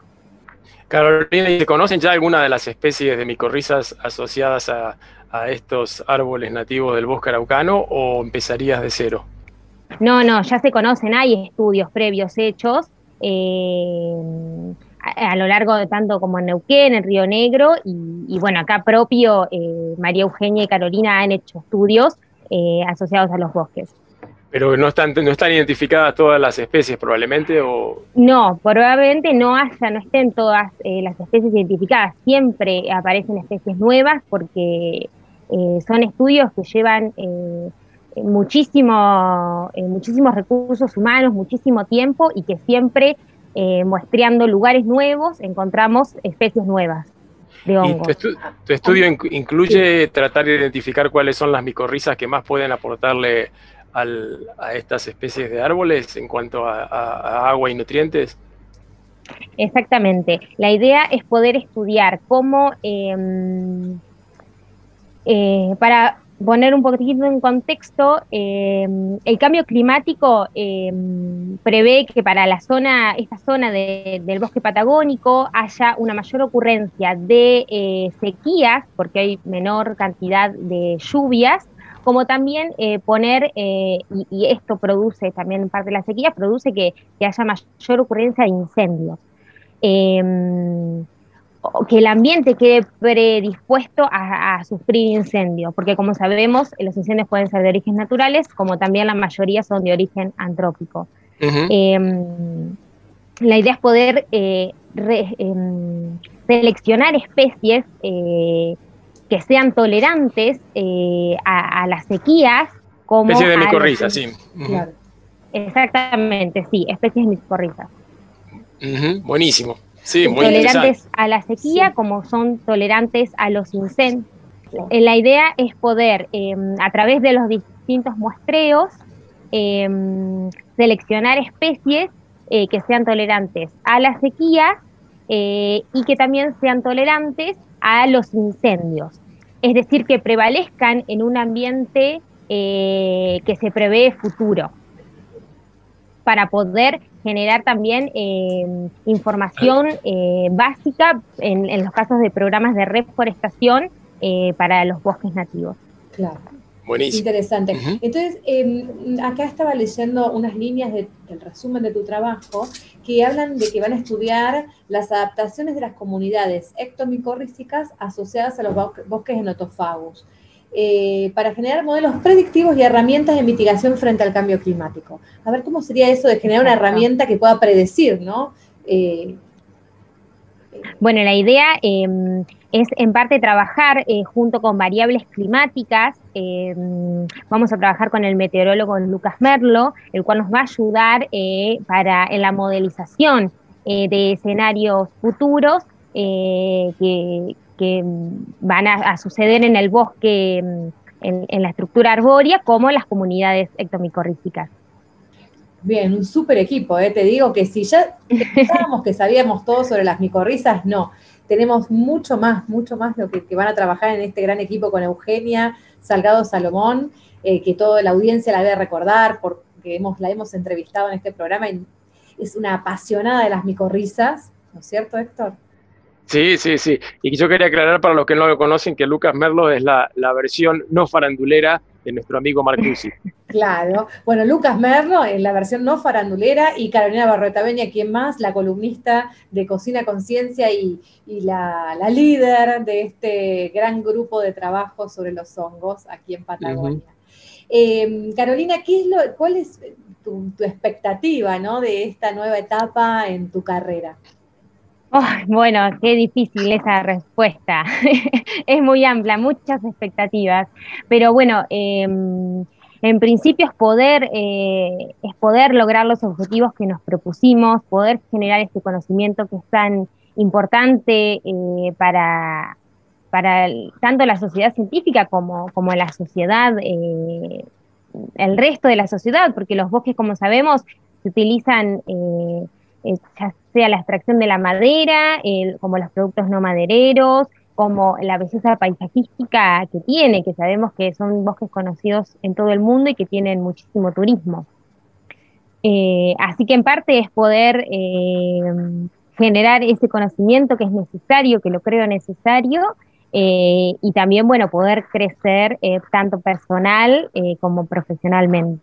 Carolina, ¿y ¿se conocen ya algunas de las especies de micorrizas asociadas a, a estos árboles nativos del bosque araucano o empezarías de cero? No, no, ya se conocen, hay estudios previos hechos a, a lo largo de tanto como en Neuquén, en Río Negro, y, y bueno, acá propio eh, María Eugenia y Carolina han hecho estudios eh, asociados a los bosques. Pero no están, no están identificadas todas las especies probablemente o... No, probablemente no haya, no estén todas eh, las especies identificadas. Siempre aparecen especies nuevas porque eh, son estudios que llevan eh, muchísimo, eh, muchísimos recursos humanos, muchísimo tiempo y que siempre eh, muestreando lugares nuevos encontramos especies nuevas de ¿Y hongos. tu, estu- tu estudio inc- incluye tratar de identificar cuáles son las micorrizas que más pueden aportarle al- a estas especies de árboles en cuanto a, a- a agua y nutrientes? Exactamente. La idea es poder estudiar cómo, eh, eh, para poner un poquitito en contexto, eh, el cambio climático eh, prevé que para la zona, esta zona de- del bosque patagónico haya una mayor ocurrencia de eh, sequías, porque hay menor cantidad de lluvias, como también poner, y, y esto produce también parte de la sequía, produce que, que haya mayor ocurrencia de incendios. Eh, o que el ambiente quede predispuesto a, a sufrir incendios, porque como sabemos, los incendios pueden ser de origen naturales, como también la mayoría son de origen antrópico. Eh, la idea es poder eh, re- em, seleccionar especies eh, que sean tolerantes eh, a, a las sequías, como Especie de a los- micorriza, sí. Exactamente, sí, especies micorrizas. Ujú, Buenísimo. Sí, muy tolerantes a la sequía como son tolerantes a los incendios. Eh, La idea es poder, eh, a través de los distintos muestreos, eh, seleccionar especies eh, que sean tolerantes a la sequía eh, y que también sean tolerantes a los incendios. Es decir, que prevalezcan en un ambiente eh, que se prevé futuro para poder generar también eh, información eh, básica en, en los casos de programas de reforestación eh, para los bosques nativos. Claro. Buenísimo. Interesante. Entonces, eh, acá estaba leyendo unas líneas de- del resumen de tu trabajo que hablan de que van a estudiar las adaptaciones de las comunidades ectomicorrísticas asociadas a los bosque- bosques de notofagus. Eh, para generar modelos predictivos y herramientas de mitigación frente al cambio climático. A ver, ¿cómo sería eso de generar una herramienta que pueda predecir, ¿no? Eh, bueno, la idea em, es en parte trabajar eh, junto con variables climáticas. em, vamos a trabajar con el meteorólogo Lucas Merlo, el cual nos va a ayudar para en la modelización de escenarios futuros que, que, mm, van a, suceder en el bosque, mm, en, la estructura arbórea, como en las comunidades ectomicorrísticas. Bien, un súper equipo, ¿eh? te digo que si ya pensábamos que sabíamos todo sobre las micorrizas, no. Tenemos mucho más, mucho más lo que, que van a trabajar en este gran equipo con Eugenia Salgado Salomón, eh, que toda la audiencia la debe recordar porque hemos, la hemos entrevistado en este programa y es una apasionada de las micorrizas, ¿no es cierto, Héctor? Sí, sí, sí. Y yo quería aclarar para los que no lo conocen que Lucas Merlo es la, la versión no farandulera de nuestro amigo Marcusi. (laughs) Claro. Bueno, Lucas Merlo en la versión no farandulera y Carolina Barreta Beña, quien más, la columnista de Cocina Conciencia y, y la, la líder de este gran grupo de trabajo sobre los hongos aquí en Patagonia. Eh, Carolina, ¿qué es lo, ¿cuál es tu, tu expectativa ¿no? de esta nueva etapa en tu carrera? Ay, bueno, qué difícil esa respuesta. (laughs) es muy amplia, muchas expectativas. Pero bueno, eh, en principio es poder, eh, es poder lograr los objetivos que nos propusimos, poder generar este conocimiento que es tan importante eh, para, para tanto la sociedad científica como, como la sociedad, eh, el resto de la sociedad, porque los bosques, como sabemos, se utilizan eh, eh, sea la extracción de la madera, como los productos no madereros, como la belleza paisajística que tiene, que sabemos que son bosques conocidos en todo el mundo y que tienen muchísimo turismo. Eh, así que en parte es poder eh, generar ese conocimiento que es necesario, que lo creo necesario, eh, y también, bueno, poder crecer tanto personal como profesionalmente.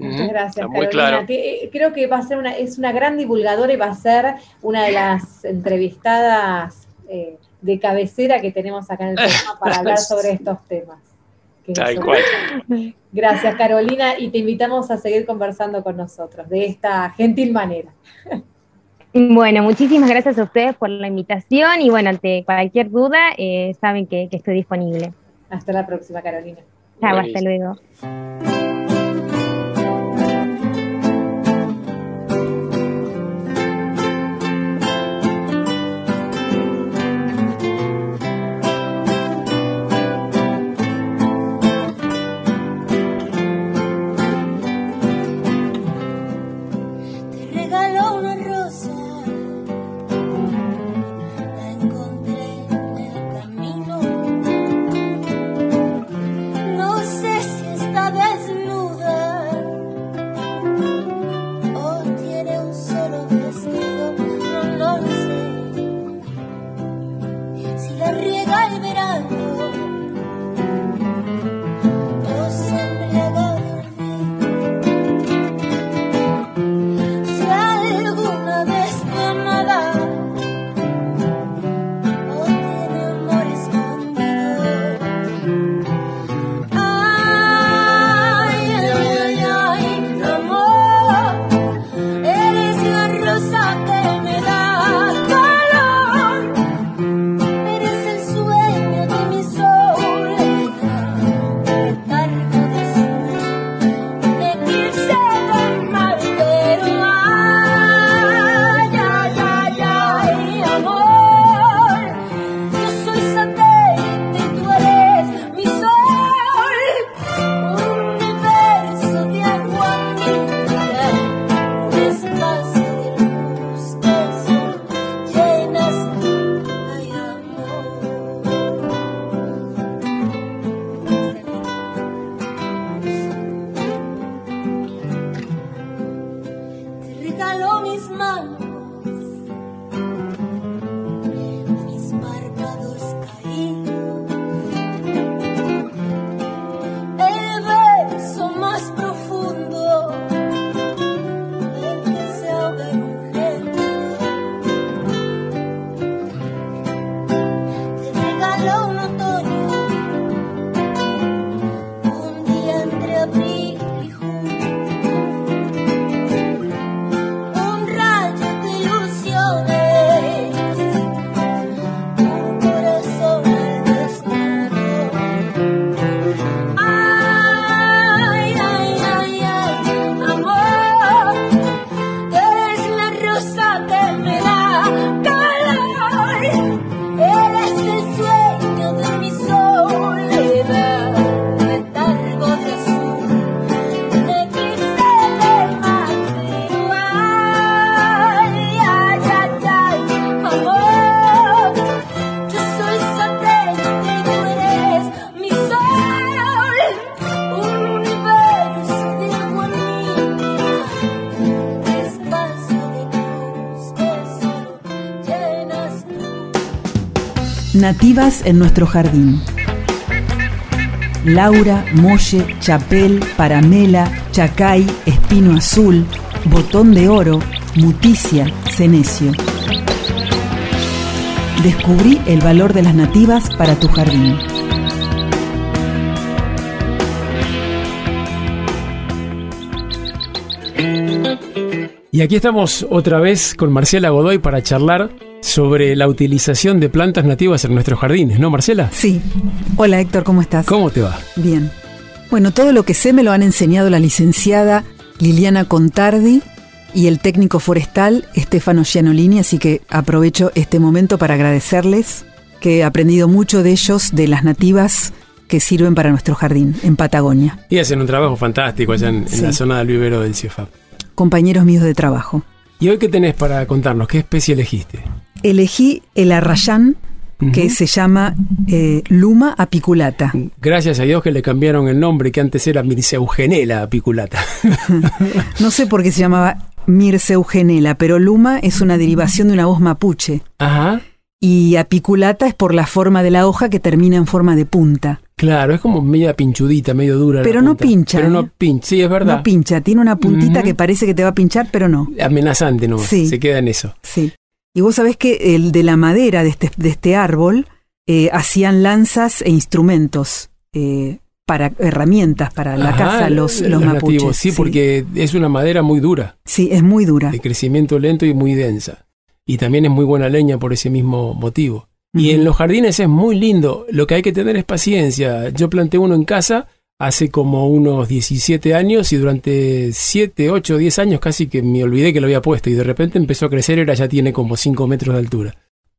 Muchas gracias, Está muy Carolina. claro. Que, eh, creo que va a ser una, es una gran divulgadora y va a ser una de las entrevistadas eh, de cabecera que tenemos acá en el programa para (laughs) hablar sobre estos temas. Que Tal son- cual. (laughs) Gracias, Carolina, y te invitamos a seguir conversando con nosotros de esta gentil manera. (laughs) Bueno, muchísimas gracias a ustedes por la invitación y bueno, ante cualquier duda, eh, saben que, que estoy disponible. Hasta la próxima, Carolina. Chao, hasta luego. Nativas en nuestro jardín. Laura, Molle, Chapel, Paramela, Chacay, Espino Azul, Botón de Oro, Muticia, Cenecio. Descubrí el valor de las nativas para tu jardín. Y aquí estamos otra vez con Marcela Godoy para charlar sobre la utilización de plantas nativas en nuestros jardines, ¿no, Marcela? Sí. Hola Héctor, ¿cómo estás? ¿Cómo te va? Bien. Bueno, todo lo que sé me lo han enseñado la licenciada Liliana Contardi y el técnico forestal Stefano Gianolini, así que aprovecho este momento para agradecerles que he aprendido mucho de ellos, de las nativas que sirven para nuestro jardín en Patagonia. Y hacen un trabajo fantástico allá en, la zona del vivero del CIEFAP. Compañeros míos de trabajo. ¿Y hoy qué tenés para contarnos? ¿Qué especie elegiste? Elegí el arrayán que se llama eh, Luma apiculata. Gracias a Dios que le cambiaron el nombre, que antes era Mirceugenela apiculata. (laughs) No sé por qué se llamaba Mirce Eugenela, pero Luma es una derivación de una voz mapuche. Ajá. Y apiculata es por la forma de la hoja que termina en forma de punta. Claro, es como media pinchudita, medio dura. Pero no pincha, Pero ¿eh? no pincha, sí, es verdad. No pincha, tiene una puntita que parece que te va a pinchar, pero no. Amenazante nomás, Sí. se queda en eso. Sí. Y vos sabés que el de la madera de este, de este árbol eh, hacían lanzas e instrumentos eh, para herramientas para la Ajá, casa los, los mapuches. sí, porque es una madera muy dura, Sí, es muy dura. de crecimiento lento y muy densa. Y también es muy buena leña por ese mismo motivo. Y en los jardines es muy lindo. Lo que hay que tener es paciencia. Yo planté uno en casa hace como unos 17 años y durante 7, 8, 10 años casi que me olvidé que lo había puesto y de repente empezó a crecer y ahora ya tiene como 5 metros de altura.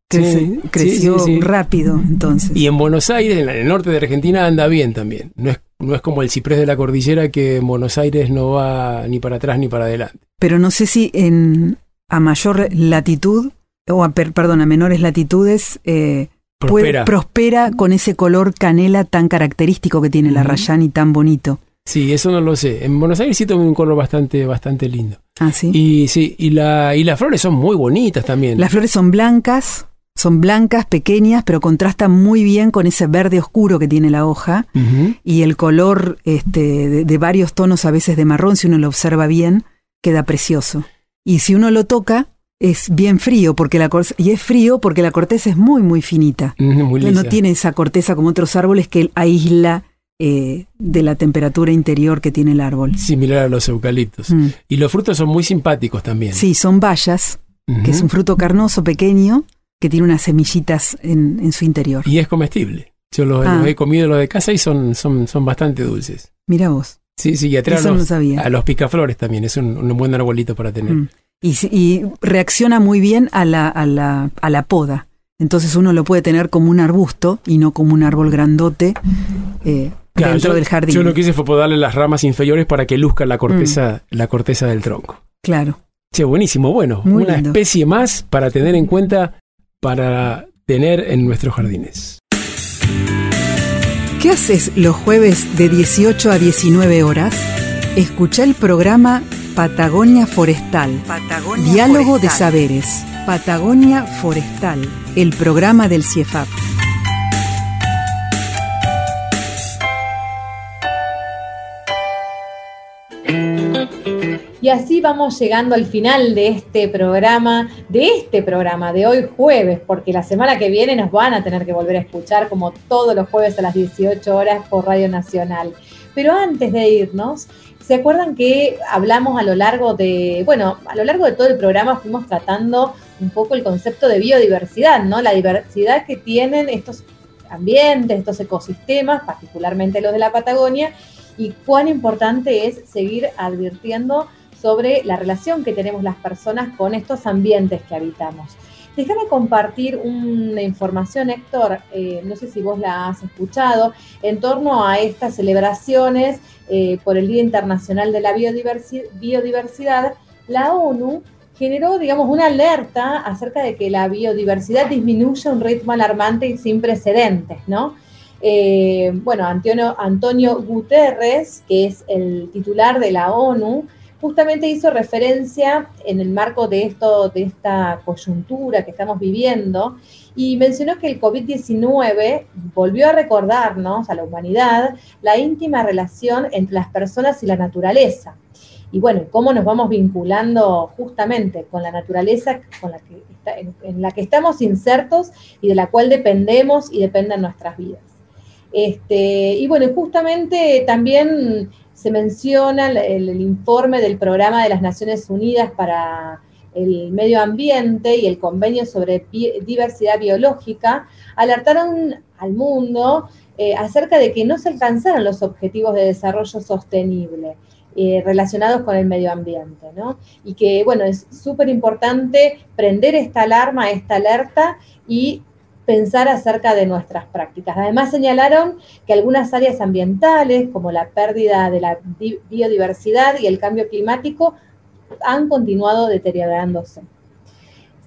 Crece- Sí, creció sí, sí, sí. rápido, entonces. Y en Buenos Aires, en el norte de Argentina, anda bien también. No es, no es como el ciprés de la cordillera que en Buenos Aires no va ni para atrás ni para adelante. Pero no sé si en a mayor latitud, o a, per- perdón, a menores latitudes, eh, puede- Prospera. con ese color canela tan característico que tiene el Ujú. arrayán y tan bonito. Sí, eso no lo sé. En Buenos Aires sí tomé un color bastante, bastante lindo. Ah, sí. Y sí, y, la, y las flores son muy bonitas también. Las flores son blancas, son blancas, pequeñas, pero contrastan muy bien con ese verde oscuro que tiene la hoja y el color este, de, de varios tonos, a veces de marrón, si uno lo observa bien, queda precioso. Y si uno lo toca, es bien frío, porque la y es frío porque la corteza es muy, muy finita. (laughs) Muy no tiene esa corteza como otros árboles que aísla eh, de la temperatura interior que tiene el árbol. Similar a los eucaliptos. Mm. Y los frutos son muy simpáticos también. Sí, son bayas, que es un fruto carnoso pequeño que tiene unas semillitas en, en su interior. Y es comestible. Yo los, Ah. los he comido los de casa y son, son, son bastante dulces. Mira vos, Sí, sí, y atrae a no los, sabía. a los picaflores también. Es un, un buen arbolito para tener. Mm. Y, y reacciona muy bien a la, a, la, a la poda. Entonces uno lo puede tener como un arbusto y no como un árbol grandote eh, Claro, dentro yo, del jardín. Yo lo que hice fue podarle las ramas inferiores para que luzca la corteza, la corteza del tronco. Claro. Che, buenísimo. Bueno, Muy una lindo. especie más para tener en cuenta para tener en nuestros jardines. ¿Qué haces los jueves de 18 a 19 horas? Escucha el programa Patagonia Forestal. Diálogo de saberes. Patagonia Forestal. El programa del CIEFAP. Y así vamos llegando al final de este programa, de este programa de hoy jueves, porque la semana que viene nos van a tener que volver a escuchar como todos los jueves a las 18 horas por Radio Nacional. Pero antes de irnos, ¿se acuerdan que hablamos a lo largo de, bueno, a lo largo de todo el programa fuimos tratando un poco el concepto de biodiversidad, ¿no? La diversidad que tienen estos ambientes, estos ecosistemas, particularmente los de la Patagonia, y cuán importante es seguir advirtiendo sobre la relación que tenemos las personas con estos ambientes que habitamos. Déjame compartir una información, Héctor, eh, no sé si vos la has escuchado, en torno a estas celebraciones eh, por el Día Internacional de la Biodiversi- Biodiversidad, la ONU generó, digamos, una alerta acerca de que la biodiversidad disminuye a un ritmo alarmante y sin precedentes, ¿no? Eh, bueno, Antonio Guterres, que es el titular de la ONU, justamente hizo referencia en el marco de esto, de esta coyuntura que estamos viviendo, y mencionó que el COVID-19 volvió a recordarnos a la humanidad la íntima relación entre las personas y la naturaleza. Y bueno, cómo nos vamos vinculando justamente con la naturaleza con la que en la que estamos insertos y de la cual dependemos y dependen nuestras vidas. Este, y bueno, justamente también se menciona el, el- informe del Programa de las Naciones Unidas para el Medio Ambiente y el Convenio sobre Diversidad Biológica, alertaron al mundo eh, acerca de que no se alcanzaron los objetivos de desarrollo sostenible eh, relacionados con el medio ambiente, ¿no? Y que, bueno, es súper importante prender esta alarma, esta alerta y pensar acerca de nuestras prácticas. Además señalaron que algunas áreas ambientales, como la pérdida de la di- biodiversidad y el cambio climático, han continuado deteriorándose.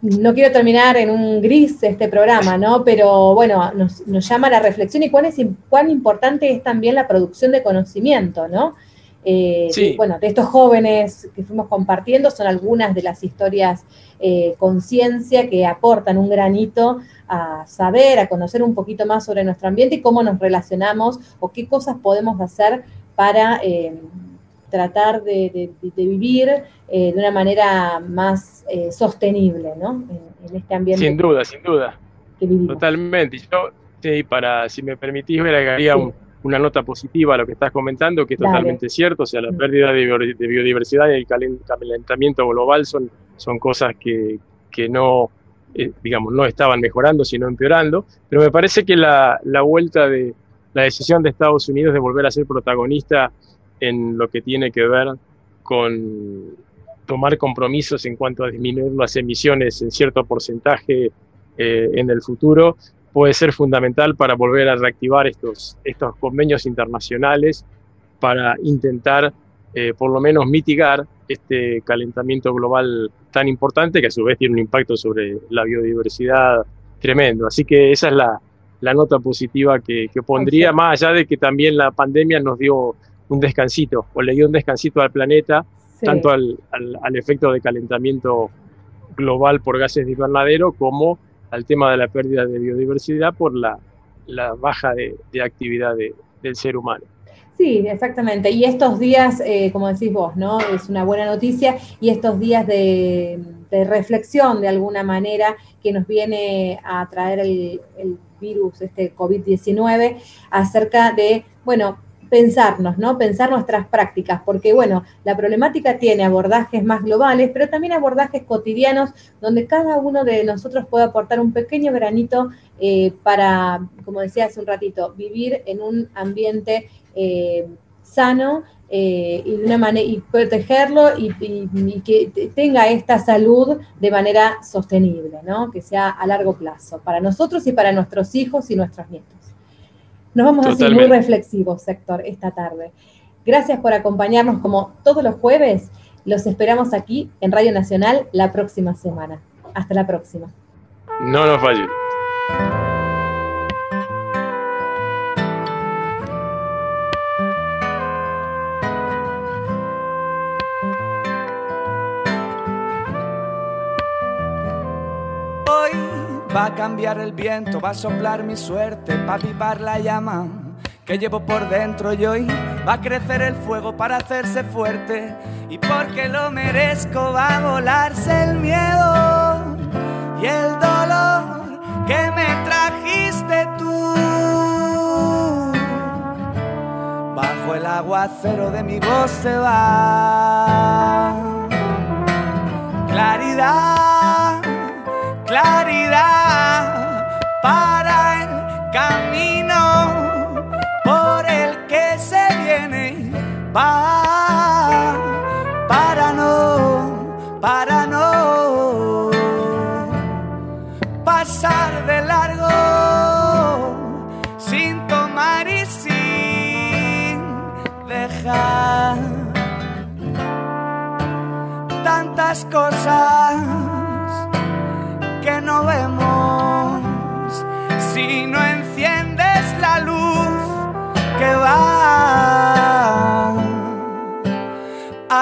No quiero terminar en un gris este programa, ¿no? Pero bueno, nos, llama la reflexión y cuán, cuán importante es también la producción de conocimiento, ¿no? Eh, Sí. de- bueno, de estos jóvenes que fuimos compartiendo son algunas de las historias eh, conciencia que aportan un granito a saber, a conocer un poquito más sobre nuestro ambiente y cómo nos relacionamos o qué cosas podemos hacer para eh, tratar de, de- de vivir eh, de una manera más eh, sostenible, ¿no? En, en este ambiente Sin duda, sin duda. Totalmente. Yo, sí, para, si me permitís, agregaría Sí. un- una nota positiva a lo que estás comentando, que es Dale. totalmente cierto. O sea, la pérdida de, bio- de biodiversidad y el calen- calentamiento global son, son cosas que, que no, eh, digamos, no estaban mejorando, sino empeorando. Pero me parece que la, la vuelta de la decisión de Estados Unidos de volver a ser protagonista en lo que tiene que ver con tomar compromisos en cuanto a disminuir las emisiones en cierto porcentaje eh, en el futuro puede ser fundamental para volver a reactivar estos, estos convenios internacionales para intentar eh, por lo menos mitigar este calentamiento global tan importante que a su vez tiene un impacto sobre la biodiversidad tremendo. Así que esa es la, la nota positiva que, que pondría, más allá de que también la pandemia nos dio un descansito, o le dio un descansito al planeta, Sí. tanto al, al- al efecto de calentamiento global por gases de invernadero como al tema de la pérdida de biodiversidad por la, la baja de, actividad de- del ser humano. Sí, exactamente. Y estos días, eh, como decís vos, ¿no? Es una buena noticia y estos días de, de reflexión de alguna manera que nos viene a traer el, el virus, este COVID-19, acerca de, bueno, pensarnos, ¿no? Pensar nuestras prácticas, porque, bueno, la problemática tiene abordajes más globales, pero también abordajes cotidianos donde cada uno de nosotros puede aportar un pequeño granito eh, para, como decía hace un ratito, vivir en un ambiente eh, sano eh, y de una manera y protegerlo y, y- que te- tenga esta salud de manera sostenible, ¿no? Que sea a largo plazo para nosotros y para nuestros hijos y nuestros nietos. Nos vamos así muy Totalmente. reflexivos, Héctor, esta tarde. Gracias por acompañarnos como todos los jueves. Los esperamos aquí en Radio Nacional la próxima semana. Hasta la próxima. No nos falle. Va a cambiar el viento, va a soplar mi suerte, va a avivar la llama que llevo por dentro y hoy va a crecer el fuego para hacerse fuerte y porque lo merezco va a volarse el miedo y el dolor que me trajiste tú. Bajo el aguacero de mi voz se va claridad, claridad para el camino por el que se viene. Va para no, para no pasar de largo sin tomar y sin dejar tantas cosas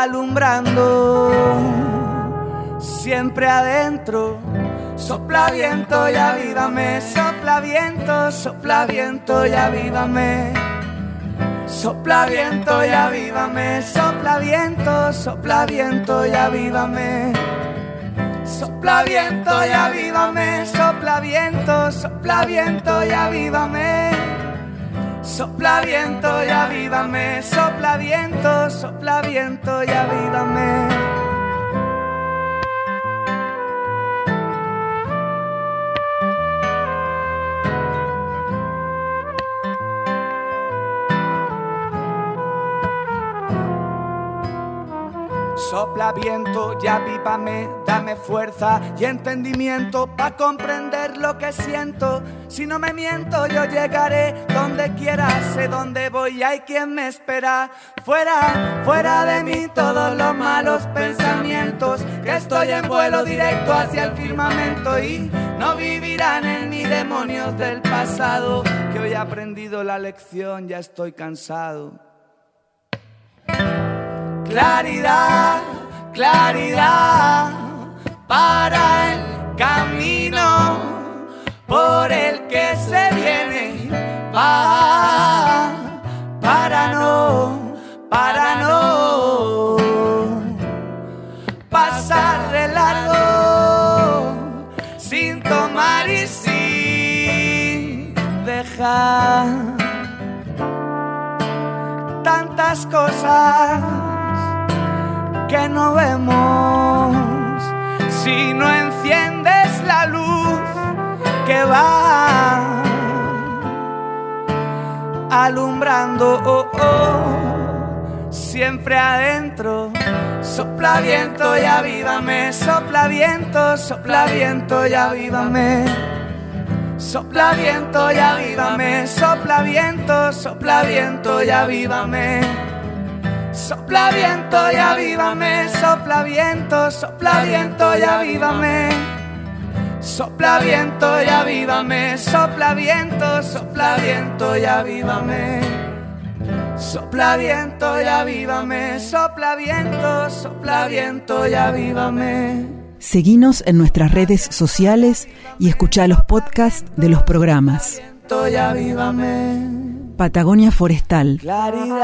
alumbrando siempre adentro. Sopla viento y avívame, sopla viento, sopla viento y avívame. Sopla viento y avívame, sopla viento, sopla viento y avívame. Sopla viento y avívame, sopla viento, sopla viento y avívame. Sopla viento y avívame, sopla viento, sopla viento y avívame. Sopla viento y avívame, dame fuerza y entendimiento para comprender lo que siento. Si no me miento, yo llegaré donde quiera, sé dónde voy, hay quien me espera. Fuera, fuera de mí todos los malos pensamientos, que estoy en vuelo directo hacia el firmamento y no vivirán en mí demonios del pasado, que hoy he aprendido la lección, ya estoy cansado. Claridad, claridad para el camino por el que se viene. Va para no, para no pasar de largo sin tomar y sin dejar tantas cosas que no vemos si no enciendes la luz que va alumbrando oh, oh, siempre adentro. Sopla viento y avívame, sopla viento, sopla viento y avívame. Sopla viento y avívame, sopla viento, sopla viento y avívame. Sopla viento y avívame, sopla viento, sopla viento y avívame. Sopla viento y avívame, sopla viento, sopla viento y avívame. Sopla viento y avívame, sopla viento, sopla viento y avívame. Seguinos en nuestras redes sociales y escucha los podcasts de los programas. Viento y avívame. Patagonia Forestal. Claridad.